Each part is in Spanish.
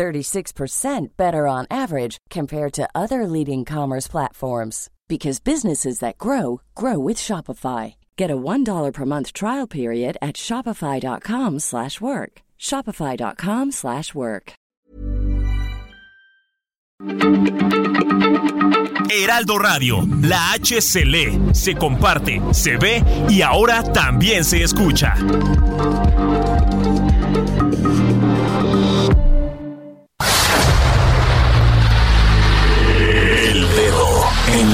36% better on average compared to other leading commerce platforms because businesses that grow grow with Shopify. Get a $1 per month trial period at shopify.com/work. shopify.com/work. Heraldo Radio, la H se comparte, se ve y ahora también se escucha.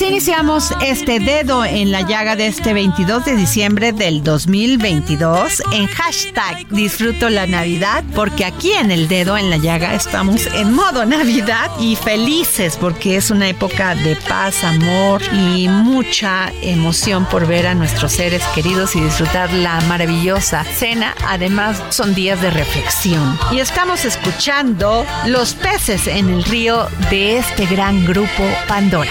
Así iniciamos este dedo en la llaga de este 22 de diciembre del 2022 en hashtag disfruto la Navidad porque aquí en el dedo en la llaga estamos en modo Navidad y felices porque es una época de paz, amor y mucha emoción por ver a nuestros seres queridos y disfrutar la maravillosa cena. Además son días de reflexión y estamos escuchando Los peces en el río de este gran grupo Pandora.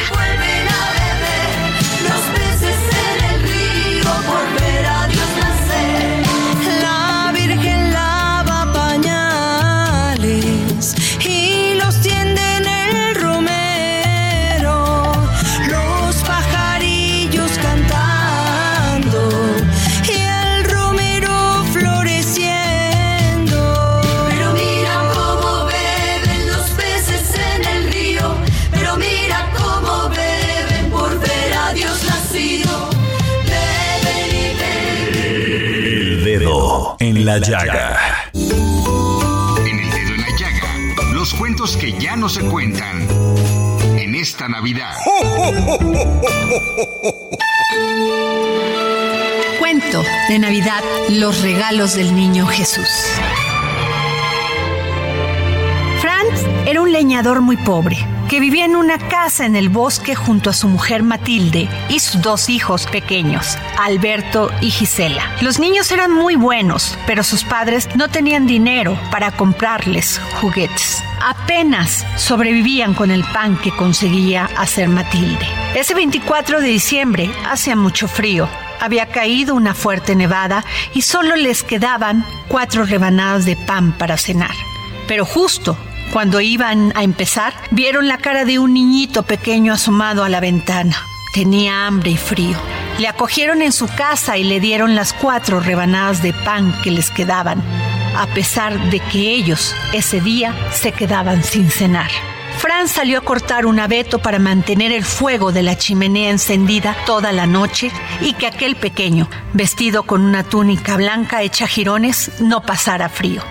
En la Llaga. En el dedo en la llaga, los cuentos que ya no se cuentan en esta Navidad. Cuento de Navidad, los regalos del niño Jesús. Franz era un leñador muy pobre que vivía en una casa en el bosque junto a su mujer Matilde y sus dos hijos pequeños, Alberto y Gisela. Los niños eran muy buenos, pero sus padres no tenían dinero para comprarles juguetes. Apenas sobrevivían con el pan que conseguía hacer Matilde. Ese 24 de diciembre hacía mucho frío. Había caído una fuerte nevada y solo les quedaban cuatro rebanadas de pan para cenar. Pero justo cuando iban a empezar, vieron la cara de un niñito pequeño asomado a la ventana. Tenía hambre y frío. Le acogieron en su casa y le dieron las cuatro rebanadas de pan que les quedaban, a pesar de que ellos ese día se quedaban sin cenar. Fran salió a cortar un abeto para mantener el fuego de la chimenea encendida toda la noche y que aquel pequeño, vestido con una túnica blanca hecha jirones, no pasara frío.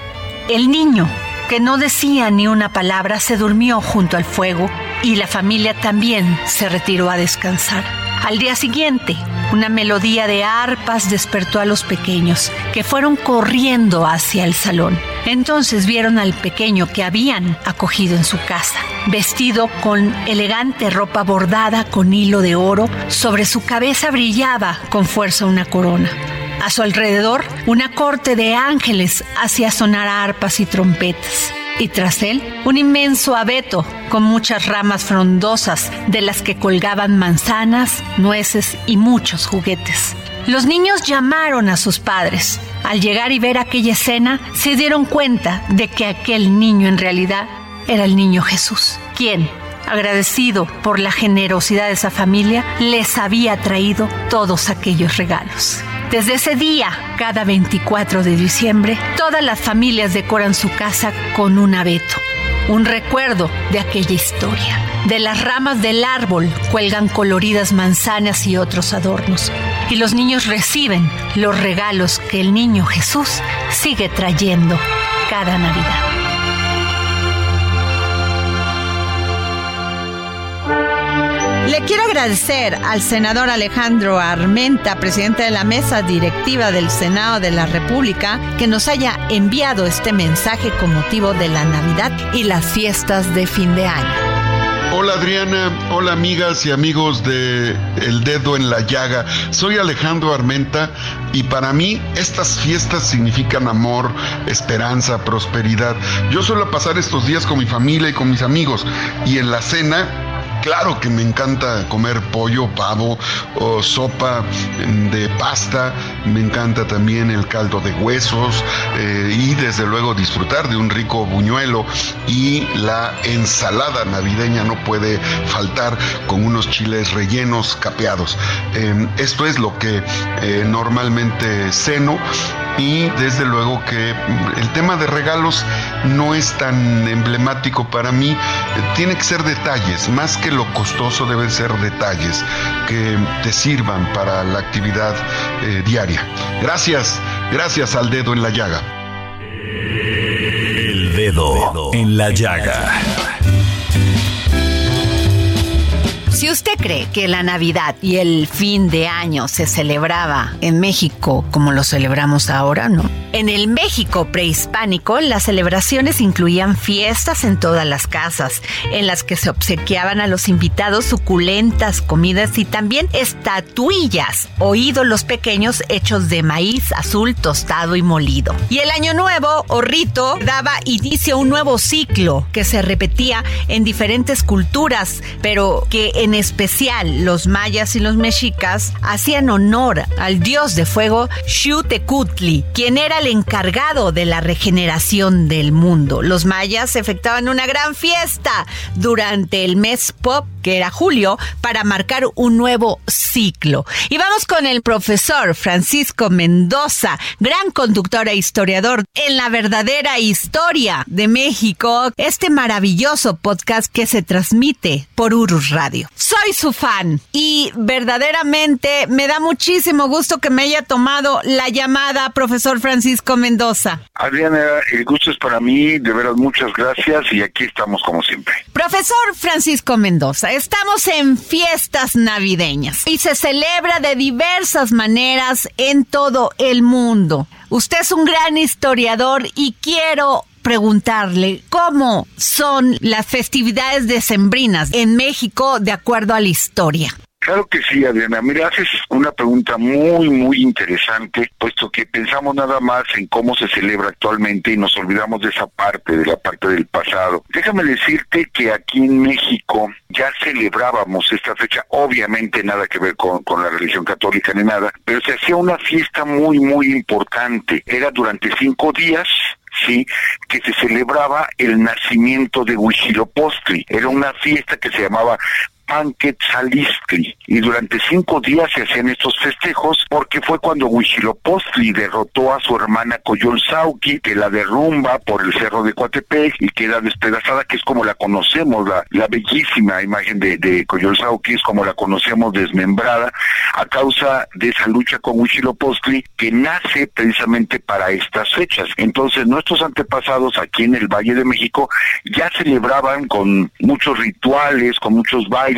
El niño, que no decía ni una palabra, se durmió junto al fuego y la familia también se retiró a descansar. Al día siguiente, una melodía de arpas despertó a los pequeños, que fueron corriendo hacia el salón. Entonces vieron al pequeño que habían acogido en su casa, vestido con elegante ropa bordada con hilo de oro, sobre su cabeza brillaba con fuerza una corona. A su alrededor, una corte de ángeles hacía sonar arpas y trompetas. Y tras él, un inmenso abeto con muchas ramas frondosas de las que colgaban manzanas, nueces y muchos juguetes. Los niños llamaron a sus padres. Al llegar y ver aquella escena, se dieron cuenta de que aquel niño en realidad era el niño Jesús, quien, agradecido por la generosidad de esa familia, les había traído todos aquellos regalos. Desde ese día, cada 24 de diciembre, todas las familias decoran su casa con un abeto, un recuerdo de aquella historia. De las ramas del árbol cuelgan coloridas manzanas y otros adornos. Y los niños reciben los regalos que el niño Jesús sigue trayendo cada Navidad. Le quiero agradecer al senador Alejandro Armenta, presidente de la mesa directiva del Senado de la República, que nos haya enviado este mensaje con motivo de la Navidad y las fiestas de fin de año. Hola Adriana, hola amigas y amigos de El Dedo en la Llaga. Soy Alejandro Armenta y para mí estas fiestas significan amor, esperanza, prosperidad. Yo suelo pasar estos días con mi familia y con mis amigos y en la cena Claro que me encanta comer pollo, pavo o sopa de pasta. Me encanta también el caldo de huesos eh, y desde luego disfrutar de un rico buñuelo y la ensalada navideña no puede faltar con unos chiles rellenos capeados. Em, esto es lo que eh, normalmente ceno y desde luego que el tema de regalos no es tan emblemático para mí, tiene que ser detalles, más que lo costoso deben ser detalles que te sirvan para la actividad eh, diaria. Gracias, gracias al dedo en la llaga. El dedo en la llaga. Si usted cree que la Navidad y el fin de año se celebraba en México como lo celebramos ahora, no. En el México prehispánico, las celebraciones incluían fiestas en todas las casas, en las que se obsequiaban a los invitados suculentas comidas y también estatuillas o ídolos pequeños hechos de maíz azul tostado y molido. Y el año nuevo o rito daba inicio a un nuevo ciclo que se repetía en diferentes culturas, pero que en especial los mayas y los mexicas hacían honor al dios de fuego Xutecutli, quien era el encargado de la regeneración del mundo. Los mayas efectuaban una gran fiesta durante el mes pop, que era julio, para marcar un nuevo ciclo. Y vamos con el profesor Francisco Mendoza, gran conductor e historiador en la verdadera historia de México, este maravilloso podcast que se transmite por Urus Radio. Soy su fan y verdaderamente me da muchísimo gusto que me haya tomado la llamada, profesor Francisco Mendoza. Adriana, el gusto es para mí, de veras muchas gracias y aquí estamos como siempre. Profesor Francisco Mendoza, estamos en fiestas navideñas y se celebra de diversas maneras en todo el mundo. Usted es un gran historiador y quiero preguntarle cómo son las festividades decembrinas en México de acuerdo a la historia. Claro que sí, Adriana. Mira, haces una pregunta muy, muy interesante, puesto que pensamos nada más en cómo se celebra actualmente y nos olvidamos de esa parte, de la parte del pasado. Déjame decirte que aquí en México ya celebrábamos esta fecha, obviamente nada que ver con, con la religión católica ni nada, pero se hacía una fiesta muy, muy importante. Era durante cinco días, ¿sí? que se celebraba el nacimiento de Huitzilopochtli. Era una fiesta que se llamaba Panquetzalistli y durante cinco días se hacían estos festejos porque fue cuando Huitzilopochtli derrotó a su hermana Coyolzauqui que la derrumba por el cerro de Coatepec y queda despedazada que es como la conocemos la, la bellísima imagen de, de es como la conocemos desmembrada a causa de esa lucha con Huitzilopochtli que nace precisamente para estas fechas. Entonces nuestros antepasados aquí en el Valle de México ya celebraban con muchos rituales con muchos bailes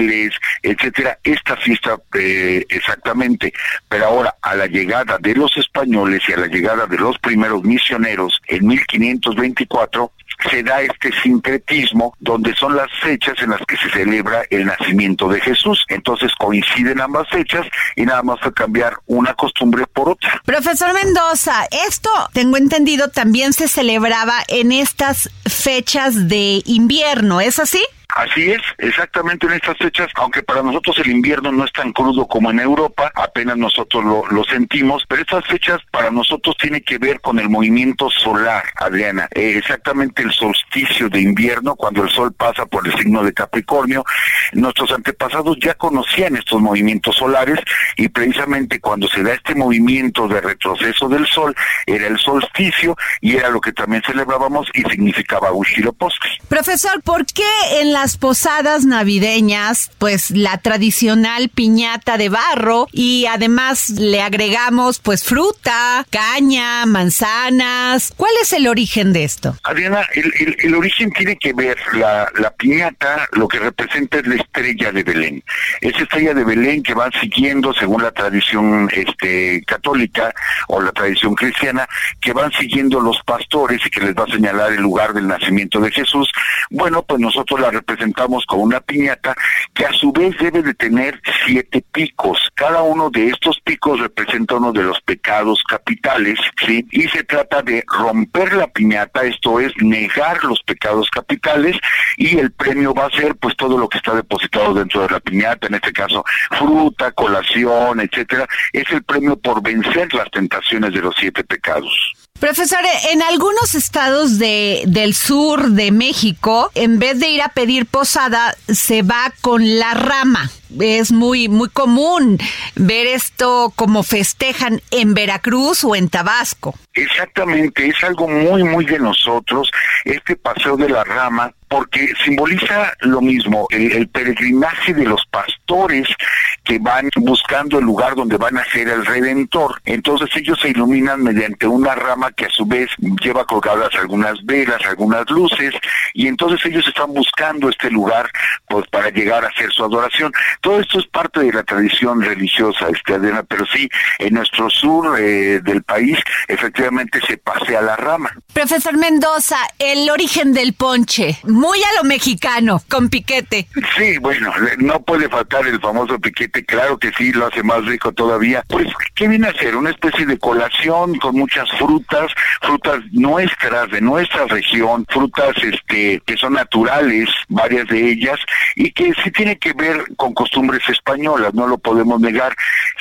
etcétera, esta fiesta eh, exactamente. Pero ahora, a la llegada de los españoles y a la llegada de los primeros misioneros en 1524, se da este sincretismo donde son las fechas en las que se celebra el nacimiento de Jesús. Entonces coinciden ambas fechas y nada más fue cambiar una costumbre por otra. Profesor Mendoza, esto, tengo entendido, también se celebraba en estas fechas de invierno, ¿es así? Así es, exactamente en estas fechas, aunque para nosotros el invierno no es tan crudo como en Europa, apenas nosotros lo, sentimos, pero estas fechas para nosotros tiene que ver con el movimiento solar, Adriana. Eh, exactamente el solsticio de invierno, cuando el sol pasa por el signo de Capricornio. Nuestros antepasados ya conocían estos movimientos solares y precisamente cuando se da este movimiento de retroceso del sol, era el solsticio y era lo que también celebrábamos y significaba Huitzilopochtli. Profesor, ¿por qué en las posadas navideñas, pues la tradicional piñata de barro y además le agregamos pues fruta, caña, manzanas? ¿Cuál es el origen de esto? Adriana, el, el- origen tiene que ver, la, piñata lo que representa es la estrella de Belén. Esa estrella de Belén que van siguiendo según la tradición este, católica o la tradición cristiana, que van siguiendo los pastores y que les va a señalar el lugar del nacimiento de Jesús. Bueno, pues nosotros la representamos con una piñata que a su vez debe de tener siete picos. Cada uno de estos picos representa uno de los pecados capitales, ¿sí? Y se trata de romper la piñata, esto es negar los pecados capitales y el premio va a ser pues todo lo que está depositado dentro de la piñata, en este caso fruta, colación, etcétera, es el premio por vencer las tentaciones de los siete pecados. Profesor, en algunos estados de, del sur de México, en vez de ir a pedir posada, se va con la rama. Es muy, muy común ver esto como festejan en Veracruz o en Tabasco. Exactamente, es algo muy, muy de nosotros, este paseo de la rama, porque simboliza lo mismo, el, el peregrinaje de los pastores que van buscando el lugar donde van a ser el redentor. Entonces ellos se iluminan mediante una rama que a su vez lleva colgadas algunas velas, algunas luces, y entonces ellos están buscando este lugar pues para llegar a hacer su adoración. Todo esto es parte de la tradición religiosa, este, Adriana, pero sí, en nuestro sur eh, del país efectivamente se pasea la rama. Profesor Mendoza, el origen del ponche, muy a lo mexicano, con piquete. Sí, bueno, no puede faltar el famoso piquete, claro que sí, lo hace más rico todavía. Pues, ¿qué viene a ser? Una especie de colación con muchas frutas, frutas nuestras, de nuestra región, frutas este que son naturales, varias de ellas, y que sí tiene que ver con costumbres españolas, no lo podemos negar.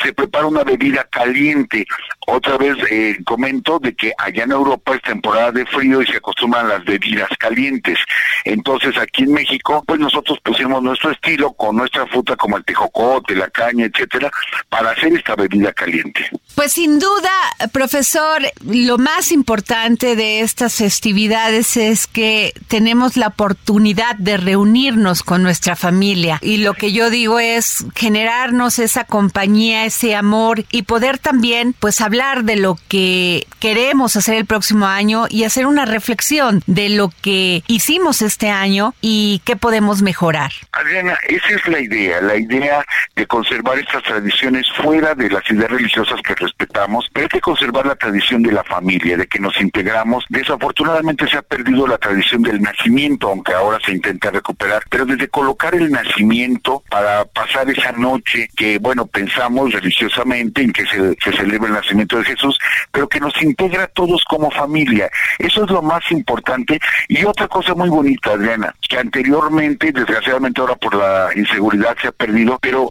Se prepara una bebida caliente. Otra vez eh, comento de que allá en Europa es temporada de frío y se acostumbran las bebidas calientes. Entonces aquí en México, pues nosotros pusimos nuestro estilo con nuestra fruta como el tejocote, la caña, etcétera, para hacer esta bebida caliente. Pues sin duda, profesor, lo más importante de estas festividades es que tenemos la oportunidad de reunirnos con nuestra familia y lo que yo digo es generarnos esa compañía, ese amor y poder también pues hablar de lo que queremos hacer el próximo año y hacer una reflexión de lo que hicimos este año y qué podemos mejorar. Adriana, esa es la idea, la idea de conservar estas tradiciones fuera de las ideas religiosas que respetamos, pero hay que conservar la tradición de la familia, de que nos integramos. Desafortunadamente se ha perdido la tradición del nacimiento, aunque ahora se intenta recuperar, pero desde colocar el nacimiento para pasar esa noche que, bueno, pensamos religiosamente en que se, celebra el nacimiento de Jesús, pero que nos integra a todos como familia. Eso es lo más importante. Y otra cosa muy bonita, Adriana, que anteriormente, desgraciadamente ahora por la inseguridad se ha perdido, pero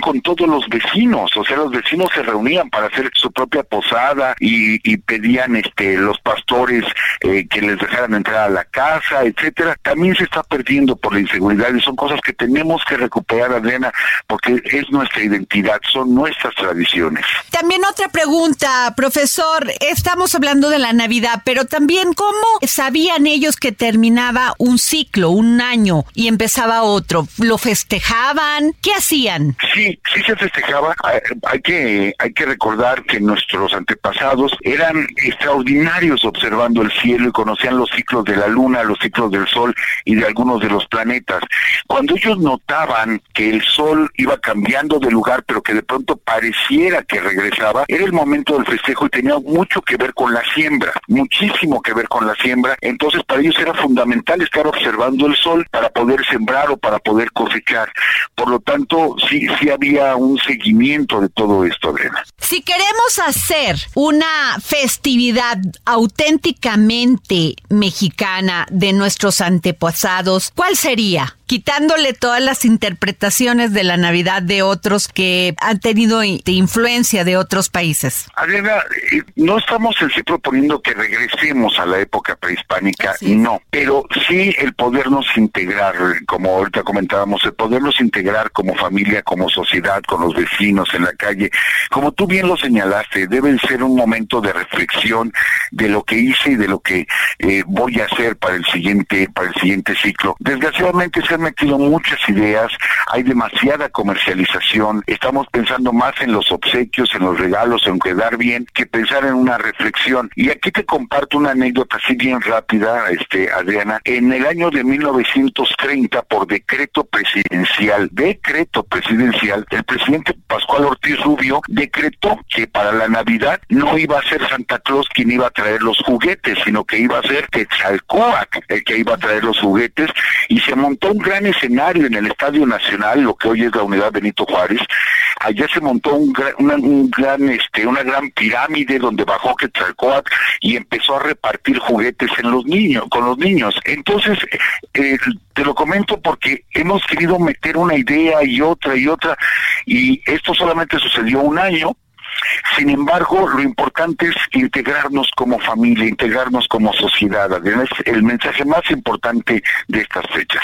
con todos los vecinos, o sea, los vecinos se reunían para hacer su propia posada y, y pedían este los pastores eh, que les dejaran entrar a la casa, etcétera. También se está perdiendo por la inseguridad y son cosas que tenemos que recuperar, Adriana, porque es nuestra identidad, son nuestras tradiciones. También otra pregunta, profesor. Estamos hablando de la Navidad, pero también cómo sabían ellos que terminaba un ciclo, un año, y empezaba otro. ¿Lo festejaban? ¿Qué hacían? Sí, sí se festejaba. Hay, hay que hay que recordar que nuestros antepasados eran extraordinarios observando el cielo y conocían los ciclos de la luna, los ciclos del sol y de algunos de los planetas. Cuando ellos notaban que el sol iba cambiando de lugar, pero que de pronto pareciera que regresaba, era el momento del festejo y tenía mucho que ver con la siembra, muchísimo que ver con la siembra. Entonces para ellos era fundamental estar observando el sol para poder sembrar o para poder cosechar. Por lo tanto, sí, sí había un seguimiento de todo esto, Adriana. Si queremos hacer una festividad auténticamente mexicana de nuestros antepasados, ¿cuál sería? Quitándole todas las interpretaciones de la Navidad de otros que han tenido influencia de otros países. Adriana, eh, no estamos en sí proponiendo que regresemos a la época prehispánica, no, pero sí el podernos integrar, como ahorita comentábamos, el podernos integrar como familia, como sociedad, con los vecinos en la calle. Como tú bien lo señalaste, debe ser un momento de reflexión de lo que hice y de lo que eh, voy a hacer para el siguiente para el siguiente ciclo. Desgraciadamente se han metido muchas ideas, hay demasiada comercialización, estamos pensando más en los obsequios, en los regalos, en quedar bien, que pensar en una reflexión. Y aquí te comparto una anécdota así bien rápida, este Adriana. En el año de 1930, por decreto presidencial, decreto presidencial, el presidente Pascual Ortiz Rubio decretó que para la Navidad no iba a ser Santa Claus quien iba a traer los juguetes, sino que iba a ser Quetzalcóatl el que iba a traer los juguetes y se montó un escenario en el Estadio Nacional, lo que hoy es la Unidad Benito Juárez. Allá se montó un gran, un gran este, una gran pirámide donde bajó Quetzalcóatl y empezó a repartir juguetes en los niños, con los niños. Entonces, eh, te lo comento porque hemos querido meter una idea y otra y otra y esto solamente sucedió un año sin embargo, lo importante es integrarnos como familia, integrarnos como sociedad. Es el mensaje más importante de estas fechas.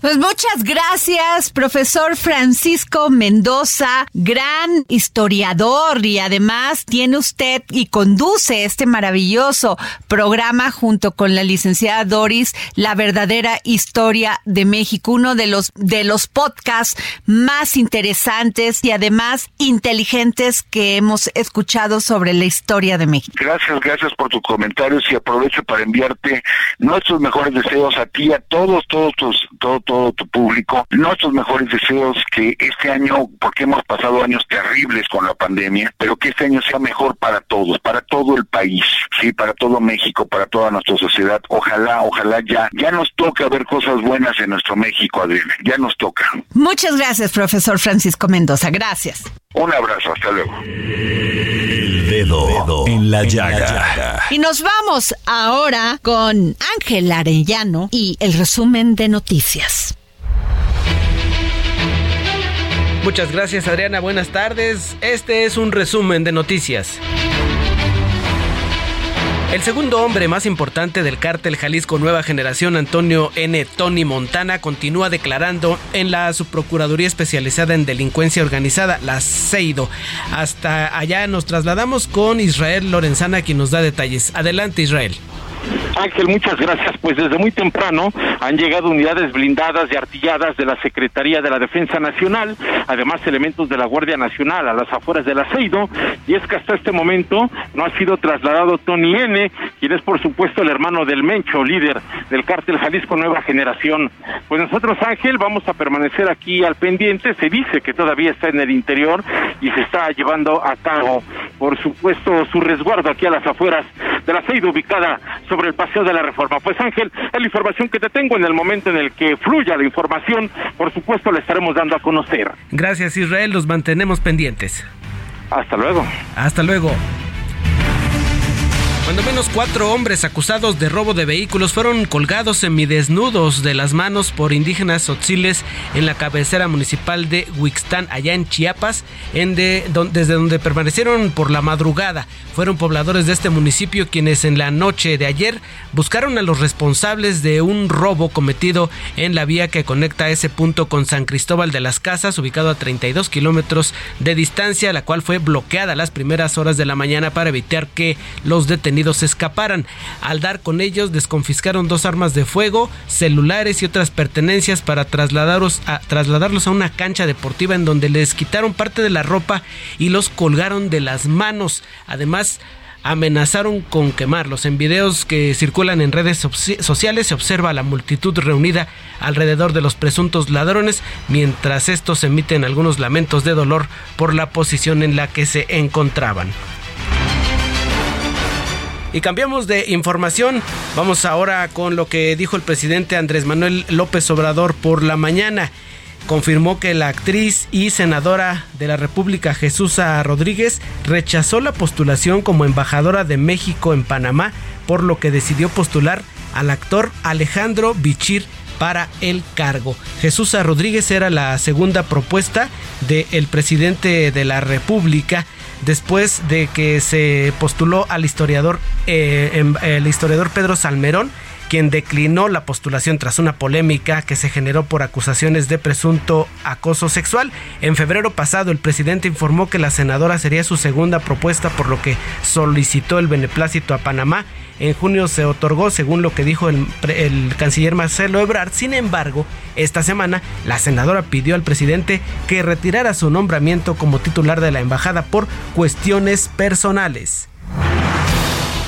Pues muchas gracias, profesor Francisco Mendoza, gran historiador y además tiene usted y conduce este maravilloso programa junto con la licenciada Doris, La verdadera historia de México, uno de los de los podcasts más interesantes y además inteligentes que hemos escuchado sobre la historia de México. Gracias, gracias por tus comentarios y aprovecho para enviarte nuestros mejores deseos a ti, a todos, todos tus, todo, todo tu público, nuestros mejores deseos que este año, porque hemos pasado años terribles con la pandemia, pero que este año sea mejor para todos, para todo el país, sí, para todo México, para toda nuestra sociedad. Ojalá, ojalá ya, ya nos toca ver cosas buenas en nuestro México, Adriana, ya nos toca. Muchas gracias, profesor Francisco Mendoza. Gracias. Un abrazo, hasta luego. El dedo, en la llaga. Y nos vamos ahora con Ángel Arellano y el resumen de noticias. Muchas gracias Adriana, buenas tardes. Este es un resumen de noticias. El segundo hombre más importante del cártel Jalisco Nueva Generación, Antonio N. Tony Montana, continúa declarando en la subprocuraduría especializada en delincuencia organizada, la CEIDO. Hasta allá nos trasladamos con Israel Lorenzana, quien nos da detalles. Adelante, Israel. Ángel, muchas gracias. Pues desde muy temprano han llegado unidades blindadas y artilladas de la Secretaría de la Defensa Nacional, además elementos de la Guardia Nacional a las afueras del aceido, y es que hasta este momento no ha sido trasladado Tony N., quien es por supuesto el hermano del Mencho, líder del cártel Jalisco Nueva Generación. Pues nosotros, Ángel, vamos a permanecer aquí al pendiente. Se dice que todavía está en el interior y se está llevando a cabo, por supuesto, su resguardo aquí a las afueras del aceido ubicada sobre el Paseo de la Reforma. Pues Ángel, es la información que te tengo en el momento en el que fluya la información, por supuesto la estaremos dando a conocer. Gracias Israel, los mantenemos pendientes. Hasta luego. Hasta luego. Cuando menos cuatro hombres acusados de robo de vehículos fueron colgados semidesnudos de las manos por indígenas tzotziles en la cabecera municipal de Huixtán, allá en Chiapas, desde donde permanecieron por la madrugada. Fueron pobladores de este municipio quienes en la noche de ayer buscaron a los responsables de un robo cometido en la vía que conecta ese punto con San Cristóbal de las Casas, ubicado a 32 kilómetros de distancia, la cual fue bloqueada las primeras horas de la mañana para evitar que los detenidos se escaparan. Al dar con ellos, desconfiscaron dos armas de fuego, celulares y otras pertenencias para trasladarlos a, trasladarlos a una cancha deportiva en donde les quitaron parte de la ropa y los colgaron de las manos. Además, amenazaron con quemarlos. En videos que circulan en redes sociales se observa a la multitud reunida alrededor de los presuntos ladrones, mientras estos emiten algunos lamentos de dolor por la posición en la que se encontraban. Y cambiamos de información. Vamos ahora con lo que dijo el presidente Andrés Manuel López Obrador por la mañana. Confirmó que la actriz y senadora de la República Jesús Rodríguez rechazó la postulación como embajadora de México en Panamá, por lo que decidió postular al actor Alejandro Bichir para el cargo. Jesús Rodríguez era la segunda propuesta del presidente de la República después de que se postuló al historiador, eh, el historiador Pedro Salmerón quien declinó la postulación tras una polémica que se generó por acusaciones de presunto acoso sexual. En febrero pasado, el presidente informó que la senadora sería su segunda propuesta, por lo que solicitó el beneplácito a Panamá. En junio se otorgó, según lo que dijo el, el, canciller Marcelo Ebrard. Sin embargo, esta semana la senadora pidió al presidente que retirara su nombramiento como titular de la embajada por cuestiones personales.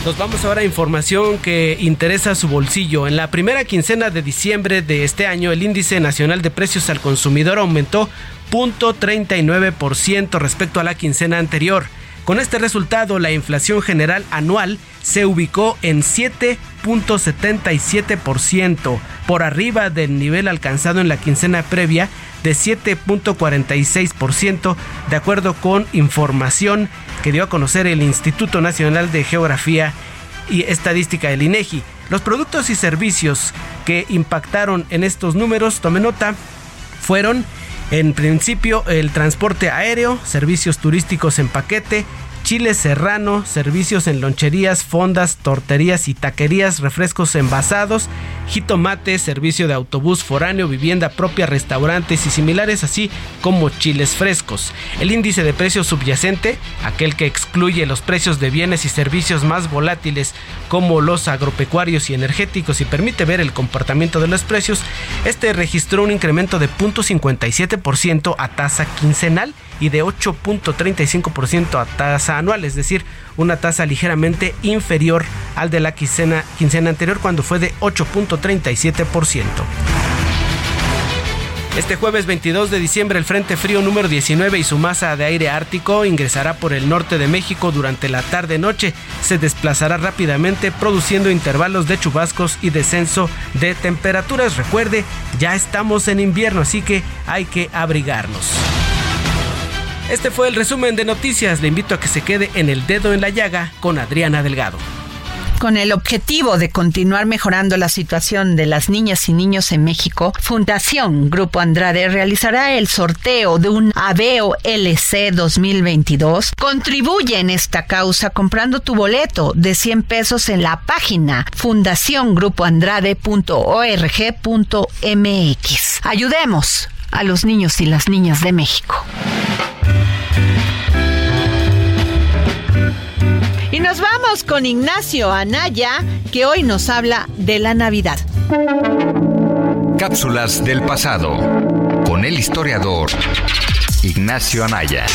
Nos vamos ahora a información que interesa a su bolsillo. En la primera quincena de diciembre de este año, el índice nacional de precios al consumidor aumentó 0.39% respecto a la quincena anterior. Con este resultado, la inflación general anual se ubicó en 7.77%, por arriba del nivel alcanzado en la quincena previa de 7.46%, de acuerdo con información que dio a conocer el Instituto Nacional de Geografía y Estadística del INEGI. Los productos y servicios que impactaron en estos números, tome nota, fueron en principio el transporte aéreo, servicios turísticos en paquete, chile serrano, servicios en loncherías, fondas, torterías y taquerías, refrescos envasados, jitomate, servicio de autobús foráneo, vivienda propia, restaurantes y similares, así como chiles frescos. El índice de precios subyacente, aquel que excluye los precios de bienes y servicios más volátiles como los agropecuarios y energéticos y permite ver el comportamiento de los precios, este registró un incremento de 0.57% a tasa quincenal y de 8.35% a tasa anual, es decir, una tasa ligeramente inferior al de la quincena, quincena anterior cuando fue de 8.37%. Este jueves 22 de diciembre el Frente Frío número 19 y su masa de aire ártico ingresará por el norte de México durante la tarde-noche. Se desplazará rápidamente produciendo intervalos de chubascos y descenso de temperaturas. Recuerde, ya estamos en invierno, así que hay que abrigarnos. Este fue el resumen de noticias. Le invito a que se quede en el dedo en la llaga con Adriana Delgado. Con el objetivo de continuar mejorando la situación de las niñas y niños en México, Fundación Grupo Andrade realizará el sorteo de un Aveo LC 2022. Contribuye en esta causa comprando tu boleto de 100 pesos en la página fundaciongrupoandrade.org.mx. Ayudemos a los niños y las niñas de México. Y nos vamos con Ignacio Anaya, que hoy nos habla de la Navidad. Cápsulas del pasado con el historiador Ignacio Anaya.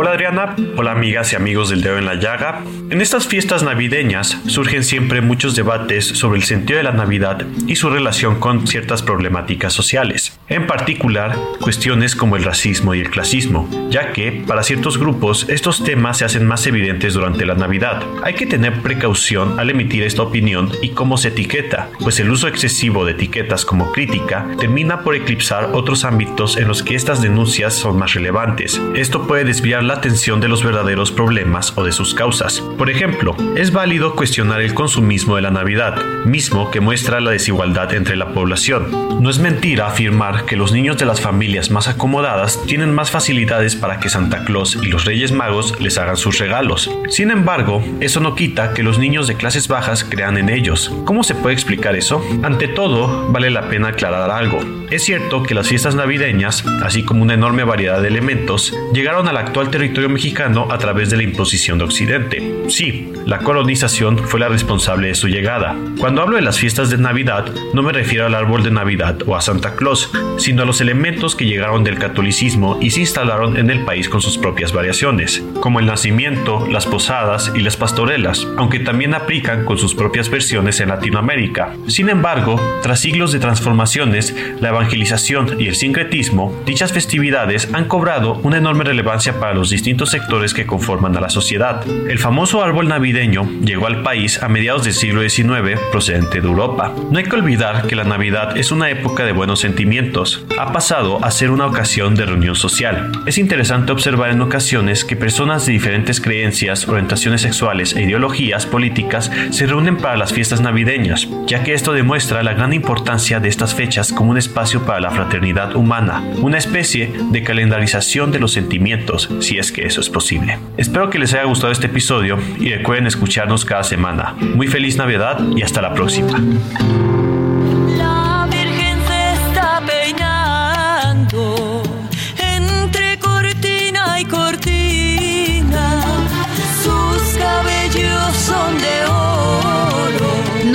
Hola Adriana, hola amigas y amigos del dedo en la llaga. En estas fiestas navideñas surgen siempre muchos debates sobre el sentido de la Navidad y su relación con ciertas problemáticas sociales, en particular cuestiones como el racismo y el clasismo, ya que para ciertos grupos estos temas se hacen más evidentes durante la Navidad. Hay que tener precaución al emitir esta opinión y cómo se etiqueta, pues el uso excesivo de etiquetas como crítica termina por eclipsar otros ámbitos en los que estas denuncias son más relevantes. Esto puede desviar la atención de los verdaderos problemas o de sus causas. Por ejemplo, es válido cuestionar el consumismo de la Navidad, mismo que muestra la desigualdad entre la población. No es mentira afirmar que los niños de las familias más acomodadas tienen más facilidades para que Santa Claus y los Reyes Magos les hagan sus regalos. Sin embargo, eso no quita que los niños de clases bajas crean en ellos. ¿Cómo se puede explicar eso? Ante todo, vale la pena aclarar algo. Es cierto que las fiestas navideñas, así como una enorme variedad de elementos, llegaron al actual territorio mexicano a través de la imposición de Occidente. Sí, la colonización fue la responsable de su llegada. Cuando hablo de las fiestas de Navidad, no me refiero al árbol de Navidad o a Santa Claus, sino a los elementos que llegaron del catolicismo y se instalaron en el país con sus propias variaciones, como el nacimiento, las posadas y las pastorelas, aunque también aplican con sus propias versiones en Latinoamérica. Sin embargo, tras siglos de transformaciones, la evangelización y el sincretismo, dichas festividades han cobrado una enorme relevancia para los los distintos sectores que conforman a la sociedad. El famoso árbol navideño llegó al país a mediados del siglo XIX procedente de Europa. No hay que olvidar que la Navidad es una época de buenos sentimientos. Ha pasado a ser una ocasión de reunión social. Es interesante observar en ocasiones que personas de diferentes creencias, orientaciones sexuales e ideologías políticas se reúnen para las fiestas navideñas, ya que esto demuestra la gran importancia de estas fechas como un espacio para la fraternidad humana, una especie de calendarización de los sentimientos, si es que eso es posible. Espero que les haya gustado este episodio y recuerden escucharnos cada semana. Muy feliz Navidad y hasta la próxima.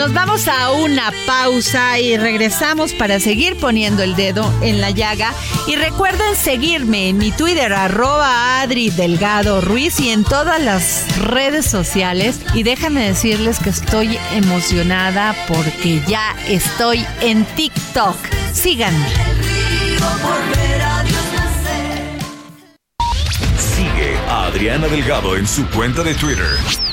Nos vamos a una pausa y regresamos para seguir poniendo el dedo en la llaga. Y recuerden seguirme en mi Twitter, arroba Adri Delgado Ruiz y en todas las redes sociales. Y déjenme decirles que estoy emocionada porque ya estoy en TikTok. Síganme. Sigue a Adriana Delgado en su cuenta de Twitter.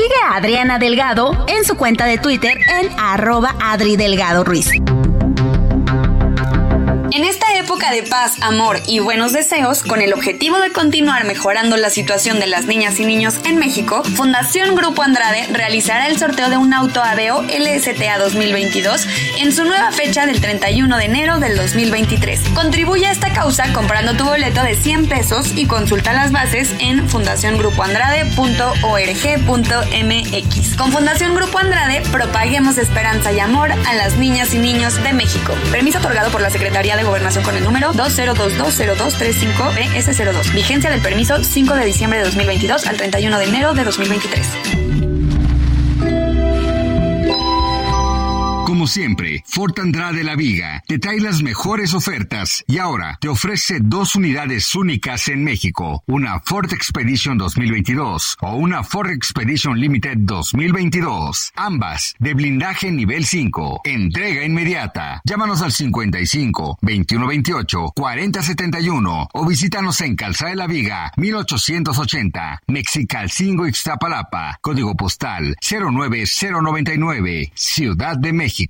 Sigue a Adriana Delgado en su cuenta de Twitter en arroba Adri Delgado Ruiz. En esta época de paz, amor y buenos deseos, con el objetivo de continuar mejorando la situación de las niñas y niños en México, Fundación Grupo Andrade realizará el sorteo de un auto Aveo LSTA 2022 en su nueva fecha del 31 de enero del 2023. Contribuye a esta causa comprando tu boleto de 100 pesos y consulta las bases en fundaciongrupoandrade.org.mx. Con Fundación Grupo Andrade, propaguemos esperanza y amor a las niñas y niños de México. Permiso otorgado por la Secretaría de Gobernación con número 20220235BS02. Vigencia del permiso 5 de diciembre de 2022 al 31 de enero de 2023. Como siempre, Fort Andrade La Viga. Te trae las mejores ofertas. Y ahora te ofrece dos unidades únicas en México, una Ford Expedition 2022 o una Ford Expedition Limited 2022, ambas de blindaje nivel 5, entrega inmediata. Llámanos al 55 2128 4071 o visítanos en Calzada de la Viga 1880, Mexicalcingo Ixtapalapa, código postal 09099, Ciudad de México.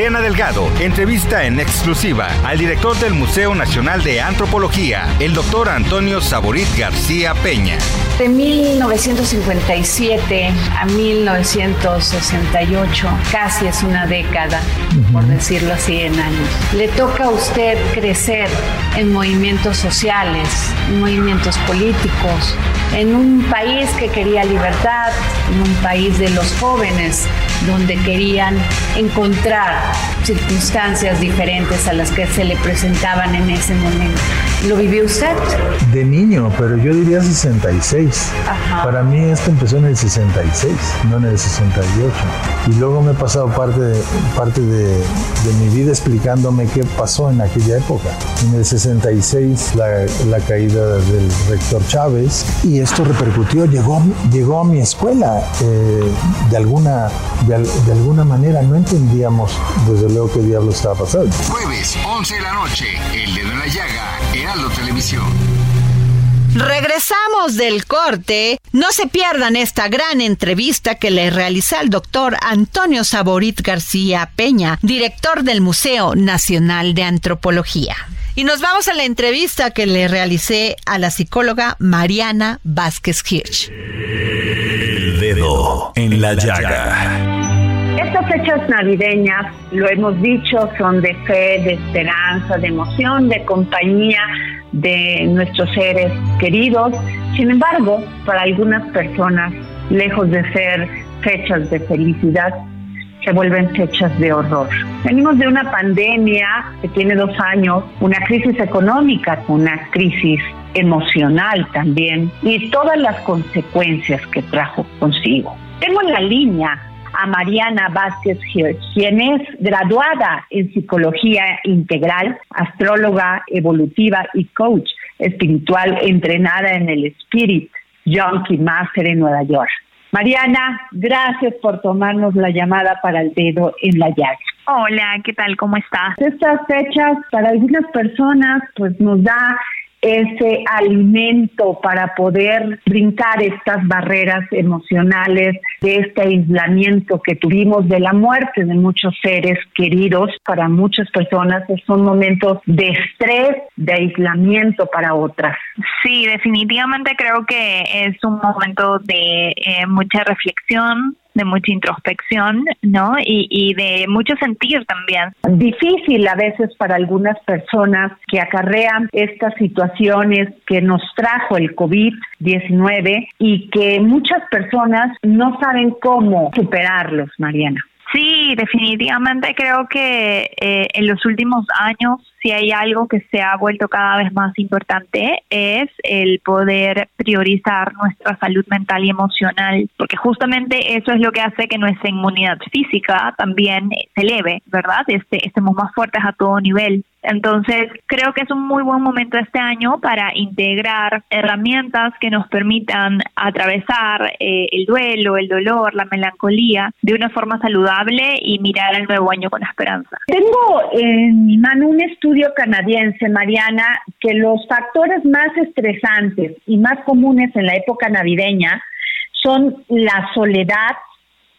Adriana Delgado entrevista en exclusiva al director del Museo Nacional de Antropología, el doctor Antonio Saborit García Peña. De 1957 a 1968, casi es una década, por decirlo así, en años. Le toca a usted crecer en movimientos sociales, en movimientos políticos, en un país que quería libertad, en un país de los jóvenes, donde querían encontrar circunstancias diferentes a las que se le presentaban en ese momento. ¿Lo vivió usted? De niño, pero yo diría 66. Para mí esto empezó en el 66, no en el 68. Y luego me he pasado parte de, parte de, de mi vida explicándome qué pasó en aquella época. En el 66 la, la caída del rector Chávez y esto repercutió, llegó, llegó a mi escuela eh, de, alguna, de, de alguna manera. No entendíamos desde luego qué diablo estaba pasando. Jueves, 11 de la noche, El Dedo en la Llaga, Heraldo Televisión. Regresamos del corte. No se pierdan esta gran entrevista que le realicé al doctor Antonio Saborit García Peña, director del Museo Nacional de Antropología. Y nos vamos a la entrevista que le realicé a la psicóloga Mariana Vázquez Hirsch. El dedo en la llaga. Estas fechas navideñas, lo hemos dicho, son de fe, de esperanza, de emoción, de compañía de nuestros seres queridos. Sin embargo, para algunas personas, lejos de ser fechas de felicidad, se vuelven fechas de horror. Venimos de una pandemia que tiene dos años, una crisis económica, una crisis emocional también y todas las consecuencias que trajo consigo. Tengo en la línea a Mariana Vázquez Hirsch, quien es graduada en psicología integral, astróloga evolutiva y coach espiritual entrenada en el Spirit Junkie Master en Nueva York. Mariana, gracias por tomarnos la llamada para el dedo en la llaga. Hola, ¿qué tal? ¿Cómo estás? Estas fechas para algunas personas pues nos da ese alimento para poder brincar estas barreras emocionales, de este aislamiento que tuvimos de la muerte de muchos seres queridos. Para muchas personas son momentos de estrés, de aislamiento para otras. Sí, definitivamente creo que es un momento de eh, mucha reflexión, de mucha introspección, ¿no? Y, de mucho sentir también. Difícil a veces para algunas personas que acarrean estas situaciones que nos trajo el COVID-19 y que muchas personas no saben cómo superarlos, Mariana. Sí, definitivamente creo que eh, en los últimos años si hay algo que se ha vuelto cada vez más importante es el poder priorizar nuestra salud mental y emocional, porque justamente eso es lo que hace que nuestra inmunidad física también se eleve, ¿verdad? Este, estemos más fuertes a todo nivel. Entonces, creo que es un muy buen momento este año para integrar herramientas que nos permitan atravesar eh, el duelo, el dolor, la melancolía de una forma saludable y mirar al nuevo año con esperanza. Tengo en mi mano un estudio canadiense, Mariana, que los factores más estresantes y más comunes en la época navideña son la soledad,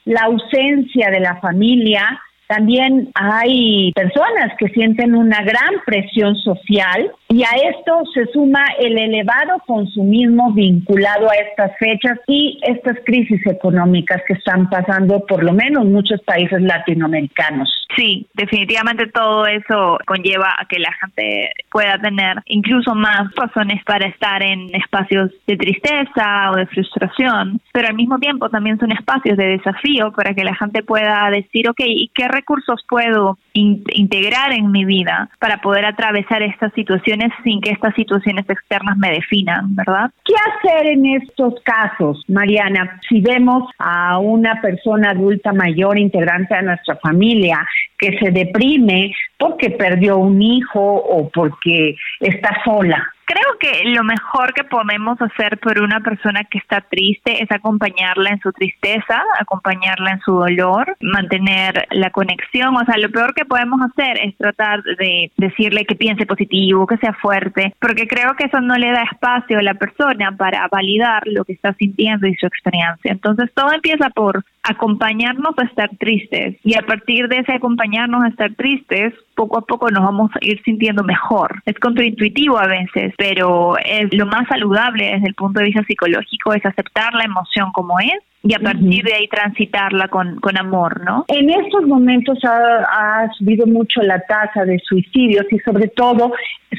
la ausencia de la familia, también hay personas que sienten una gran presión social y a esto se suma el elevado consumismo vinculado a estas fechas y estas crisis económicas que están pasando por lo menos muchos países latinoamericanos. Sí, definitivamente todo eso conlleva a que la gente pueda tener incluso más razones para estar en espacios de tristeza o de frustración, pero al mismo tiempo también son espacios de desafío para que la gente pueda decir, ok, ¿y qué recursos puedo integrar en mi vida para poder atravesar estas situaciones sin que estas situaciones externas me definan, ¿verdad? ¿Qué hacer en estos casos, Mariana? Si vemos a una persona adulta mayor integrante de nuestra familia que se deprime porque perdió un hijo o porque está sola, creo que lo mejor que podemos hacer por una persona que está triste es acompañarla en su tristeza, acompañarla en su dolor, mantener la conexión. O sea, lo peor que podemos hacer es tratar de decirle que piense positivo, que sea fuerte, porque creo que eso no le da espacio a la persona para validar lo que está sintiendo y su experiencia. Entonces, todo empieza por acompañarnos a estar tristes y a partir de ese acompañarnos a estar tristes, poco a poco nos vamos a ir sintiendo mejor. Es contraintuitivo a veces, pero es lo más saludable desde el punto de vista psicológico es aceptar la emoción como es y a partir de ahí transitarla con, con amor, ¿no? En estos momentos ha, ha subido mucho la tasa de suicidios y sobre todo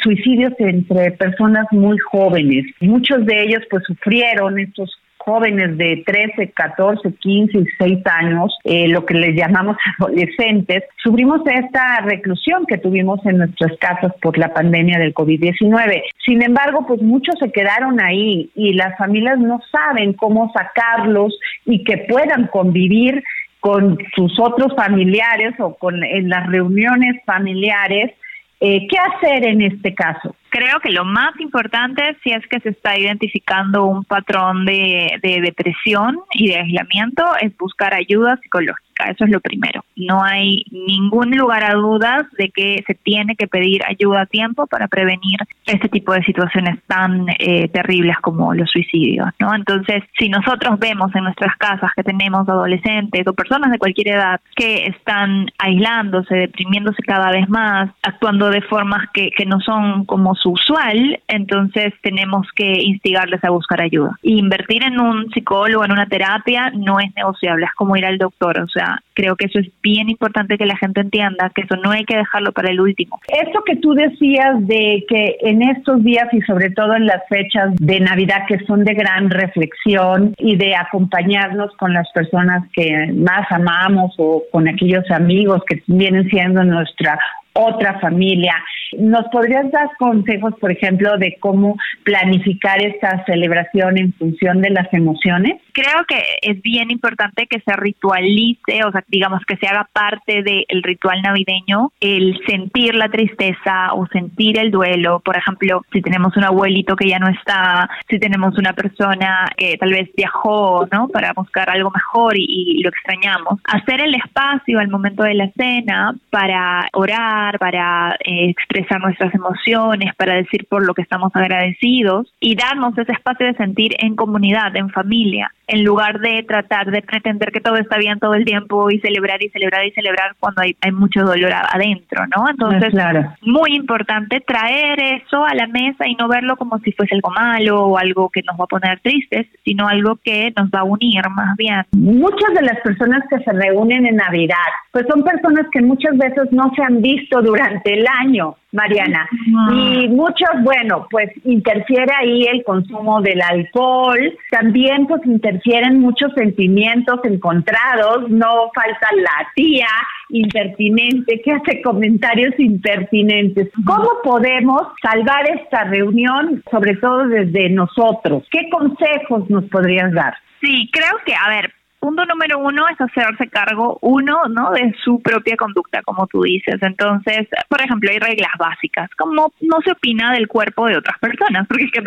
suicidios entre personas muy jóvenes. Muchos de ellos pues sufrieron estos jóvenes de 13, 14, 15, 16 años, eh, lo que les llamamos adolescentes, sufrimos esta reclusión que tuvimos en nuestras casas por la pandemia del COVID-19. Sin embargo, pues muchos se quedaron ahí y las familias no saben cómo sacarlos y que puedan convivir con sus otros familiares o con en las reuniones familiares. Eh, ¿Qué hacer en este caso? Creo que lo más importante, si es que se está identificando un patrón de, de depresión y de aislamiento, es buscar ayuda psicológica. Eso es lo primero. No hay ningún lugar a dudas de que se tiene que pedir ayuda a tiempo para prevenir este tipo de situaciones tan eh, terribles como los suicidios, ¿no? Entonces, si nosotros vemos en nuestras casas que tenemos adolescentes o personas de cualquier edad que están aislándose, deprimiéndose cada vez más, actuando de formas que, que no son como usual, entonces tenemos que instigarles a buscar ayuda. invertir en un psicólogo, en una terapia, no es negociable, es como ir al doctor, o sea, creo que eso es bien importante que la gente entienda, que eso no hay que dejarlo para el último. Esto que tú decías de que en estos días y sobre todo en las fechas de Navidad que son de gran reflexión y de acompañarnos con las personas que más amamos o con aquellos amigos que vienen siendo nuestra otra familia. ¿Nos podrías dar consejos, por ejemplo, de cómo planificar esta celebración en función de las emociones? Creo que es bien importante que se ritualice, o sea, digamos que se haga parte del ritual navideño, el sentir la tristeza o sentir el duelo. Por ejemplo, si tenemos un abuelito que ya no está, si tenemos una persona que tal vez viajó, ¿no? Para buscar algo mejor y, y lo extrañamos. Hacer el espacio al momento de la cena para orar, para eh, expresar nuestras emociones, para decir por lo que estamos agradecidos y darnos ese espacio de sentir en comunidad, en familia en lugar de tratar de pretender que todo está bien todo el tiempo y celebrar y celebrar y celebrar cuando hay, hay mucho dolor adentro, ¿no? Entonces, muy importante traer eso a la mesa y no verlo como si fuese algo malo o algo que nos va a poner tristes, sino algo que nos va a unir más bien. Muchas de las personas que se reúnen en Navidad, pues son personas que muchas veces no se han visto durante el año Mariana. Y muchos, bueno, pues interfiere ahí el consumo del alcohol, también pues interfieren muchos sentimientos encontrados, no falta la tía impertinente que hace comentarios impertinentes. ¿Cómo podemos salvar esta reunión, sobre todo desde nosotros? ¿Qué consejos nos podrías dar? Sí, creo que, a ver, punto número uno es hacerse cargo, uno, ¿no? De su propia conducta, como tú dices. Entonces, por ejemplo, hay reglas básicas, como no se opina del cuerpo de otras personas, porque es que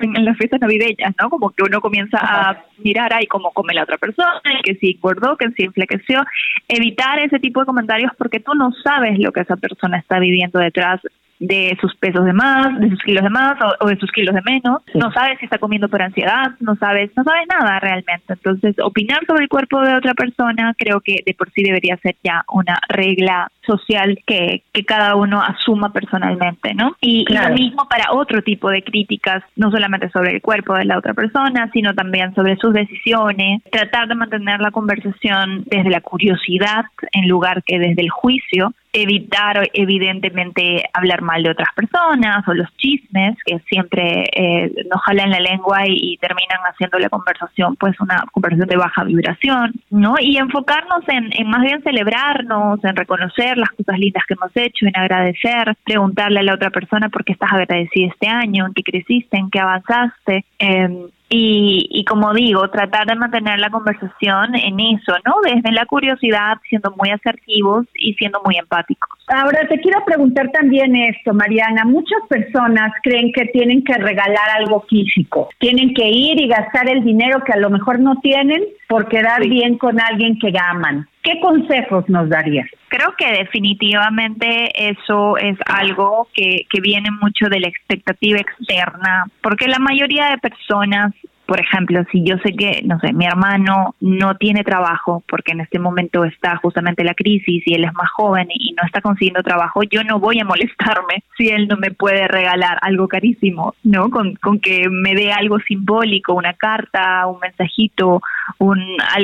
en las fiestas navideñas, ¿no? Como que uno comienza a mirar ahí cómo come la otra persona, que si engordó, que si enflequeció. Evitar ese tipo de comentarios porque tú no sabes lo que esa persona está viviendo detrás de sus pesos de más, de sus kilos de más o, de sus kilos de menos. No sabes si está comiendo por ansiedad, no sabes, no sabes nada realmente. Entonces, opinar sobre el cuerpo de otra persona creo que de por sí debería ser ya una regla social que, que cada uno asuma personalmente, ¿no? Y, lo mismo para otro tipo de críticas, no solamente sobre el cuerpo de la otra persona, sino también sobre sus decisiones, tratar de mantener la conversación desde la curiosidad en lugar que desde el juicio, evitar evidentemente hablar mal de otras personas o los chismes que siempre eh, nos jalan la lengua y, terminan haciendo la conversación pues una conversación de baja vibración, ¿no? Y enfocarnos en, más bien celebrarnos, en reconocer las cosas lindas que hemos hecho, en agradecer, preguntarle a la otra persona por qué estás agradecida este año, en qué creciste, en qué avanzaste. Eh, y, como digo, tratar de mantener la conversación en eso, ¿no? Desde la curiosidad, siendo muy asertivos y siendo muy empáticos. Ahora te quiero preguntar también esto, Mariana. Muchas personas creen que tienen que regalar algo físico, tienen que ir y gastar el dinero que a lo mejor no tienen por quedar bien con alguien que aman. ¿Qué consejos nos darías? Creo que definitivamente eso es algo que, que viene mucho de la expectativa externa, porque la mayoría de personas por ejemplo, si yo sé que, no sé, mi hermano no tiene trabajo porque en este momento está justamente la crisis y él es más joven y no está consiguiendo trabajo, yo no voy a molestarme si él no me puede regalar algo carísimo, ¿no? Con, con que me dé algo simbólico, una carta, un mensajito, un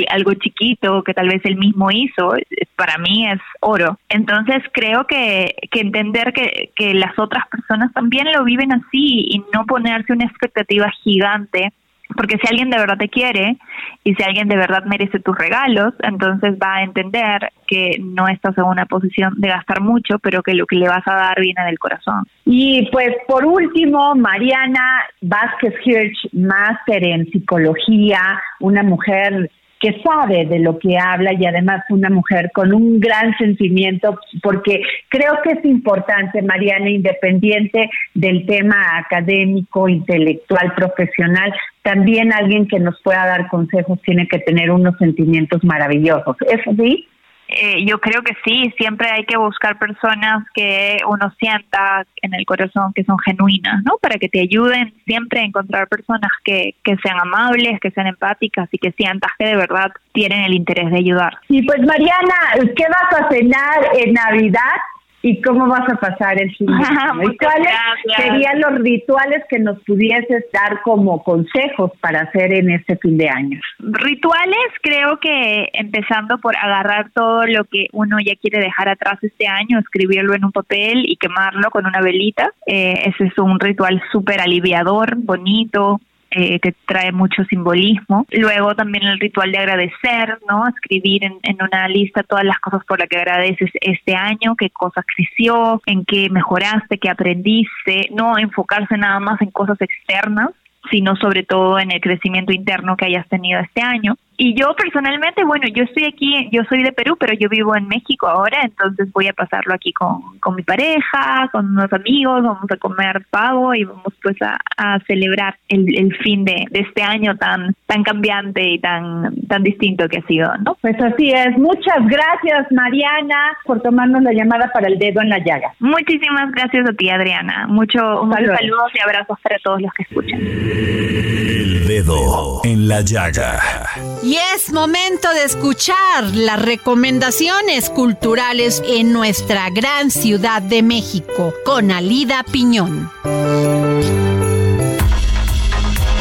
algo chiquito que tal vez él mismo hizo, para mí es oro. Entonces creo que, que entender que, que las otras personas también lo viven así y no ponerse una expectativa gigante Porque si alguien de verdad te quiere y si alguien de verdad merece tus regalos, entonces va a entender que no estás en una posición de gastar mucho, pero que lo que le vas a dar viene del corazón. Y pues por último, Mariana Vázquez Hirsch, máster en psicología, una mujer que sabe de lo que habla y además una mujer con un gran sentimiento, porque creo que es importante, Mariana, independiente del tema académico, intelectual, profesional, también alguien que nos pueda dar consejos tiene que tener unos sentimientos maravillosos. ¿Es así? Eh, yo creo que sí, siempre hay que buscar personas que uno sienta en el corazón que son genuinas, ¿no? Para que te ayuden siempre a encontrar personas que, que sean amables, que sean empáticas y que sientas que de verdad tienen el interés de ayudar. Y pues Mariana, ¿qué vas a cenar en Navidad? Y cómo vas a pasar el fin de año. ¿Y cuáles serían los rituales que nos pudieses dar como consejos para hacer en este fin de año? Rituales, creo que empezando por agarrar todo lo que uno ya quiere dejar atrás este año, escribirlo en un papel y quemarlo con una velita. Eh, ese es un ritual súper aliviador, bonito, eh, que trae mucho simbolismo. Luego también el ritual de agradecer, ¿no? Escribir en, en, una lista todas las cosas por las que agradeces este año, qué cosas creció, en qué mejoraste, qué aprendiste, no enfocarse nada más en cosas externas, sino sobre todo en el crecimiento interno que hayas tenido este año. Y yo personalmente, bueno, yo estoy aquí, yo soy de Perú, pero yo vivo en México ahora, entonces voy a pasarlo aquí con, con mi pareja, con unos amigos, vamos a comer pavo y vamos pues a, a celebrar el, el, fin de, de, este año tan, tan cambiante y tan, tan distinto que ha sido, ¿no? Pues así es. Muchas gracias, Mariana, por tomarnos la llamada para el dedo en la llaga. Muchísimas gracias a ti, Adriana. Mucho, muchos saludos y abrazos para todos los que escuchan. El dedo en la llaga. Y es momento de escuchar las recomendaciones culturales en nuestra gran ciudad de México con Alida Piñón.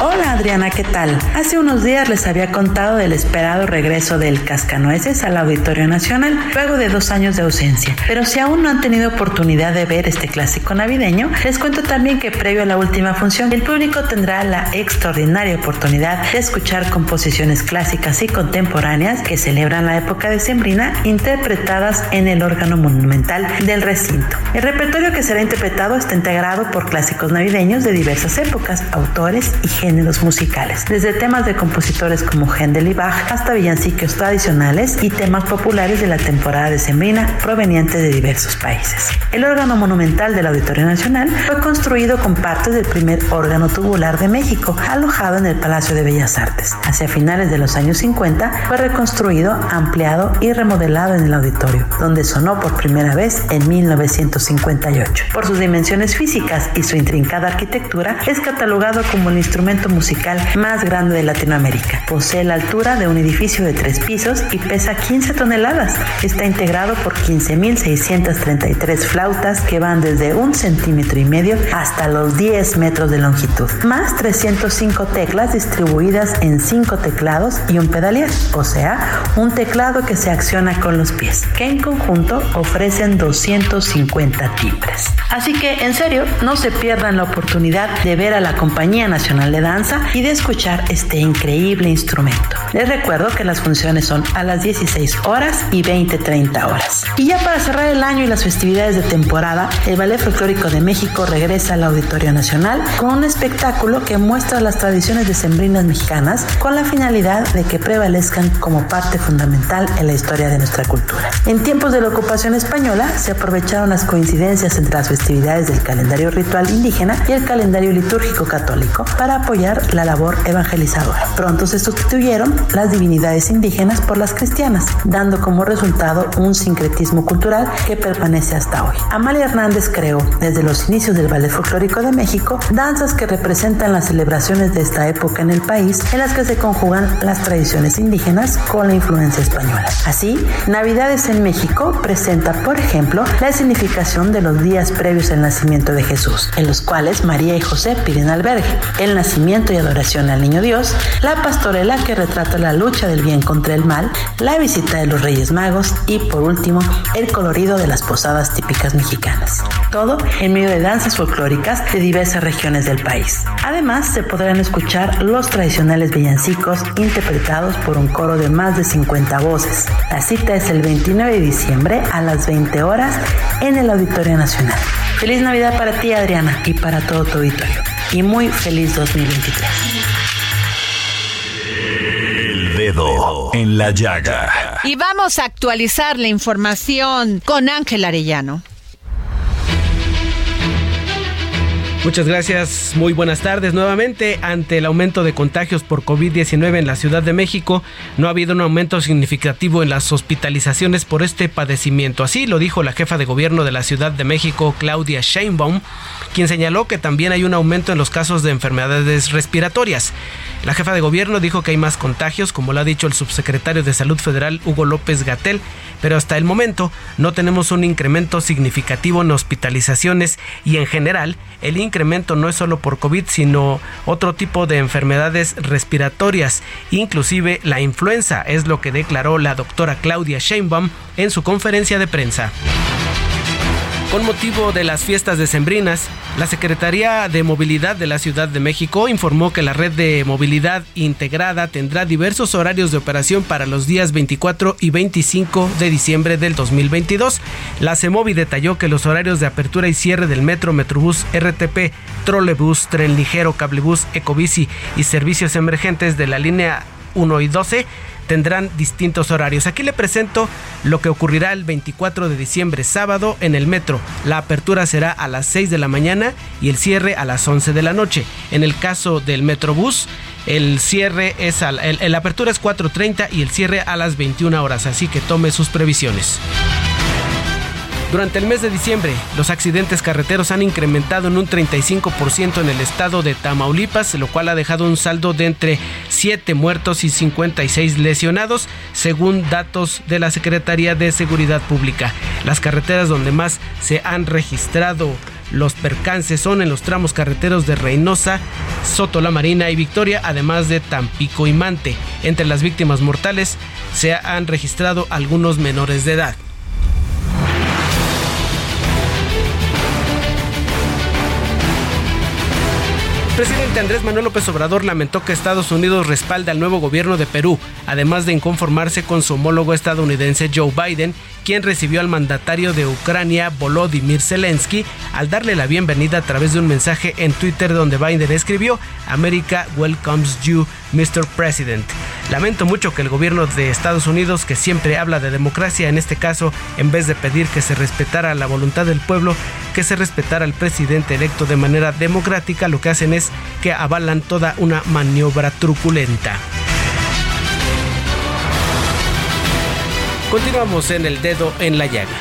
Hola Adriana, ¿qué tal? Hace unos días les había contado del esperado regreso del Cascanueces al Auditorio Nacional luego de dos años de ausencia. Pero si aún no han tenido oportunidad de ver este clásico navideño, les cuento también que previo a la última función, el público tendrá la extraordinaria oportunidad de escuchar composiciones clásicas y contemporáneas que celebran la época decembrina interpretadas en el órgano monumental del recinto. El repertorio que será interpretado está integrado por clásicos navideños de diversas épocas, autores y géneros géneros musicales, desde temas de compositores como Händel y Bach hasta villancicos tradicionales y temas populares de la temporada decembrina provenientes de diversos países. El órgano monumental del Auditorio Nacional fue construido con partes del primer órgano tubular de México, alojado en el Palacio de Bellas Artes. Hacia finales de los años 50 fue reconstruido, ampliado y remodelado en el auditorio, donde sonó por primera vez en 1958. Por sus dimensiones físicas y su intrincada arquitectura, es catalogado como el instrumento musical más grande de Latinoamérica. Posee la altura de un edificio de tres pisos y pesa 15 toneladas. Está integrado por 15.633 flautas que van desde un centímetro y medio hasta los 10 metros de longitud, más 305 teclas distribuidas en 5 teclados y un pedalier, o sea, un teclado que se acciona con los pies, que en conjunto ofrecen 250 timbres. Así que, en serio, no se pierdan la oportunidad de ver a la Compañía Nacional de Danza y de escuchar este increíble instrumento. Les recuerdo que las funciones son a las 16 horas y 20-30 horas. Y ya para cerrar el año y las festividades de temporada, el Ballet Folclórico de México regresa al Auditorio Nacional con un espectáculo que muestra las tradiciones decembrinas mexicanas con la finalidad de que prevalezcan como parte fundamental en la historia de nuestra cultura. En tiempos de la ocupación española se aprovecharon las coincidencias entre las festividades del calendario ritual indígena y el calendario litúrgico católico para apoyar la labor evangelizadora. Pronto se sustituyeron las divinidades indígenas por las cristianas, dando como resultado un sincretismo cultural que permanece hasta hoy. Amalia Hernández creó, desde los inicios del Ballet Folclórico de México, danzas que representan las celebraciones de esta época en el país, en las que se conjugan las tradiciones indígenas con la influencia española. Así, Navidades en México presenta, por ejemplo, la significación de los días previos al nacimiento de Jesús, en los cuales María y José piden albergue, el nacimiento y adoración al Niño Dios, la pastorela que retrata la lucha del bien contra el mal, la visita de los Reyes Magos y por último el colorido de las posadas típicas mexicanas. Todo en medio de danzas folclóricas de diversas regiones del país. Además se podrán escuchar los tradicionales villancicos interpretados por un coro de más de 50 voces. La cita es el 29 de diciembre a las 20 horas en el Auditorio Nacional. Feliz Navidad para ti Adriana y para todo tu auditorio. Y muy feliz 2023. El dedo en la llaga. Y vamos a actualizar la información con Ángel Arellano. Muchas gracias, muy buenas tardes. Nuevamente, ante el aumento de contagios por COVID-19 en la Ciudad de México, no ha habido un aumento significativo en las hospitalizaciones por este padecimiento. Así lo dijo la jefa de gobierno de la Ciudad de México, Claudia Sheinbaum, quien señaló que también hay un aumento en los casos de enfermedades respiratorias. La jefa de gobierno dijo que hay más contagios, como lo ha dicho el subsecretario de Salud Federal, Hugo López Gatel, pero hasta el momento no tenemos un incremento significativo en hospitalizaciones y en general el incremento no es solo por COVID, sino otro tipo de enfermedades respiratorias, inclusive la influenza, es lo que declaró la doctora Claudia Sheinbaum en su conferencia de prensa. Con motivo de las fiestas decembrinas, la Secretaría de Movilidad de la Ciudad de México informó que la red de movilidad integrada tendrá diversos horarios de operación para los días 24 y 25 de diciembre del 2022. La CEMOVI detalló que los horarios de apertura y cierre del metro, metrobús, RTP, trolebús, tren ligero, cablebús, ecobici y servicios emergentes de la línea 1 y 12 tendrán distintos horarios. Aquí le presento lo que ocurrirá el 24 de diciembre, sábado, en el metro. La apertura será a las 6 de la mañana y el cierre a las 11 de la noche. En el caso del Metrobús, el cierre es a, la apertura es 4.30 y el cierre a las 21 horas, así que tome sus previsiones. Durante el mes de diciembre, los accidentes carreteros han incrementado en un 35% en el estado de Tamaulipas, lo cual ha dejado un saldo de entre 7 muertos y 56 lesionados, según datos de la Secretaría de Seguridad Pública. Las carreteras donde más se han registrado los percances son en los tramos carreteros de Reynosa, Soto la Marina y Victoria, además de Tampico y Mante. Entre las víctimas mortales se han registrado algunos menores de edad. Presidente Andrés Manuel López Obrador lamentó que Estados Unidos respalde al nuevo gobierno de Perú, además de inconformarse con su homólogo estadounidense Joe Biden, quien recibió al mandatario de Ucrania Volodymyr Zelensky al darle la bienvenida a través de un mensaje en Twitter donde Biden escribió America welcomes you, Mr. President. Lamento mucho que el gobierno de Estados Unidos, que siempre habla de democracia, en este caso, en vez de pedir que se respetara la voluntad del pueblo, que se respetara al presidente electo de manera democrática, lo que hacen es que avalan toda una maniobra truculenta. Continuamos en el dedo en la llaga.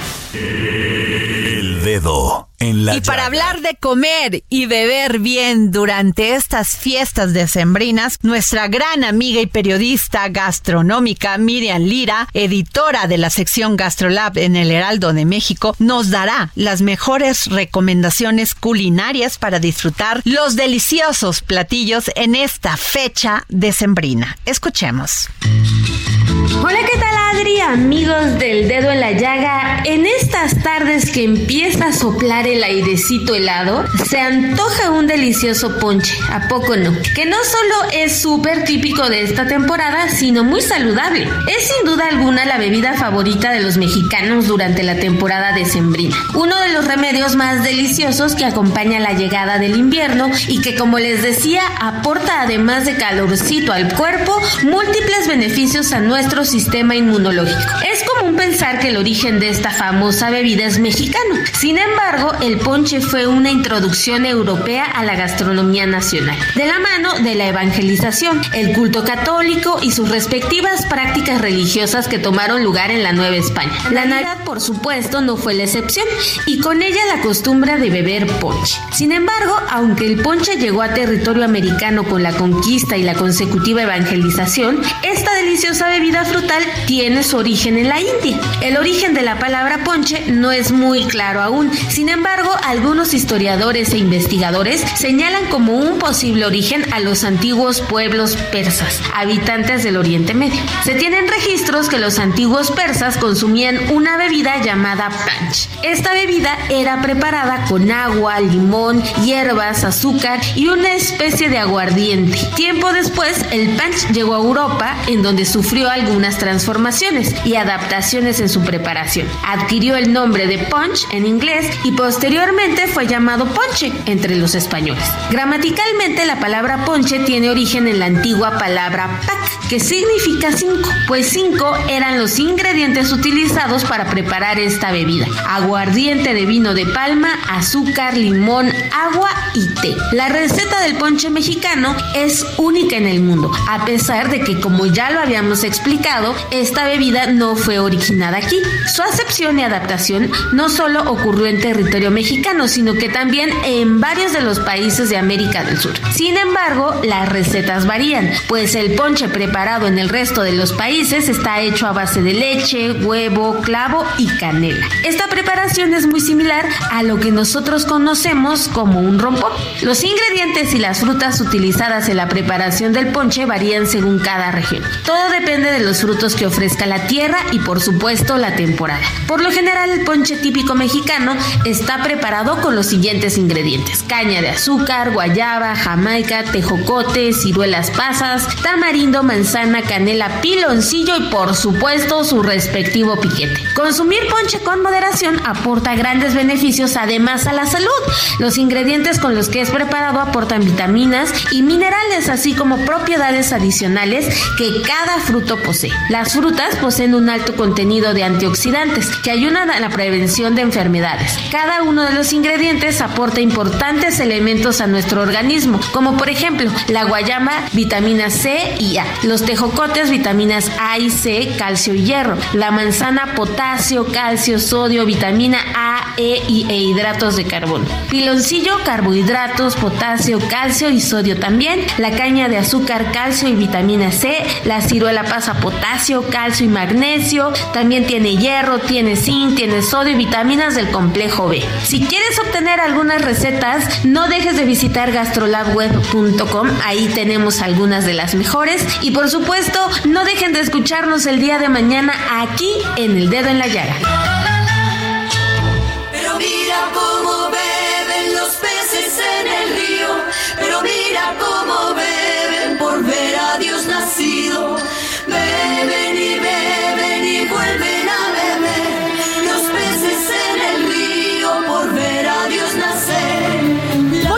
El dedo en la Y para hablar de comer y beber bien durante estas fiestas decembrinas, nuestra gran amiga y periodista gastronómica Miriam Lira, editora de la sección GastroLab en el Heraldo de México, nos dará las mejores recomendaciones culinarias para disfrutar los deliciosos platillos en esta fecha decembrina. Escuchemos. Hola, ¿qué tal Adri? Amigos del dedo en la llaga, en estas tardes que empieza a soplar el airecito helado, se antoja un delicioso ponche, ¿a poco no? Que no solo es súper típico de esta temporada, sino muy saludable. Es sin duda alguna la bebida favorita de los mexicanos durante la temporada decembrina. Uno de los remedios más deliciosos que acompaña la llegada del invierno y que como les decía aporta además de calorcito al cuerpo múltiples beneficios a nuestro sistema inmunológico. Es común pensar que el origen de esta famosa bebida es mexicano. Sin embargo, el ponche fue una introducción europea a la gastronomía nacional, de la mano de la evangelización, el culto católico y sus respectivas prácticas religiosas que tomaron lugar en la Nueva España. La Navidad, por supuesto, no fue la excepción, y con ella la costumbre de beber ponche. Sin embargo, aunque el ponche llegó a territorio americano con la conquista y la consecutiva evangelización, esta deliciosa bebida frutal tiene su origen en la India. El origen de la palabra ponche no es muy claro aún, sin embargo, algunos historiadores e investigadores señalan como un posible origen a los antiguos pueblos persas, habitantes del Oriente Medio. Se tienen registros que los antiguos persas consumían una bebida llamada punch. Esta bebida era preparada con agua, limón, hierbas, azúcar y una especie de aguardiente. Tiempo después, el punch llegó a Europa, en donde sufrió algunas transformaciones y adaptaciones en su preparación. Adquirió el nombre de punch en inglés y posteriormente fue llamado ponche entre los españoles. Gramaticalmente, la palabra ponche tiene origen en la antigua palabra pac, que significa cinco, pues cinco eran los ingredientes utilizados para preparar esta bebida. Aguardiente de vino de palma, azúcar, limón, agua y té. La receta del ponche mexicano es única en el mundo, a pesar de que como ya lo habíamos explicado, esta bebida no fue originada aquí. Su acepción y adaptación no solo ocurrió en territorio mexicano, sino que también en varios de los países de América del Sur. Sin embargo, las recetas varían, pues el ponche preparado en el resto de los países está hecho a base de leche, huevo, clavo y canela. Esta preparación es muy similar a lo que nosotros conocemos como un rompón. Los ingredientes y las frutas utilizadas en la preparación del ponche varían según cada región. Todo depende de los frutos que ofrezca la tierra y por supuesto la temporada. Por lo general el ponche típico mexicano está preparado con los siguientes ingredientes. Caña de azúcar, guayaba, jamaica, tejocote, ciruelas pasas, tamarindo, manzana, canela, piloncillo y por supuesto su respectivo piquete. Consumir ponche con moderación aporta grandes beneficios además a la salud. Los ingredientes con los que es preparado aportan vitaminas y minerales así como propiedades adicionales que cada fruto posee. Las frutas poseen un alto contenido de antioxidantes que ayudan a la prevención de enfermedades. Cada uno de los ingredientes aporta importantes elementos a nuestro organismo, como por ejemplo la guayama, vitamina C y A, los tejocotes, vitaminas A y C, calcio y hierro, la manzana, potasio, calcio, sodio, vitamina A, E y e hidratos de carbono. Piloncillo, carbohidratos, potasio, calcio y sodio también, la caña de azúcar, calcio y vitamina C, la ciruela pasa potasio, calcio y magnesio, también tiene hierro, tiene zinc, tiene sodio y vitaminas del complejo B. Si quieres obtener algunas recetas, no dejes de visitar gastrolabweb.com, ahí tenemos algunas de las mejores y por supuesto, no dejen de escucharnos el día de mañana aquí en El Dedo en la Llaga.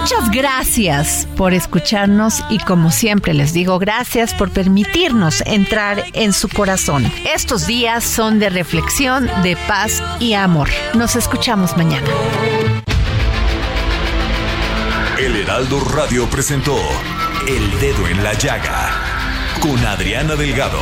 Muchas gracias por escucharnos y como siempre les digo gracias por permitirnos entrar en su corazón. Estos días son de reflexión, de paz y amor. Nos escuchamos mañana. El Heraldo Radio presentó El Dedo en la Llaga con Adriana Delgado.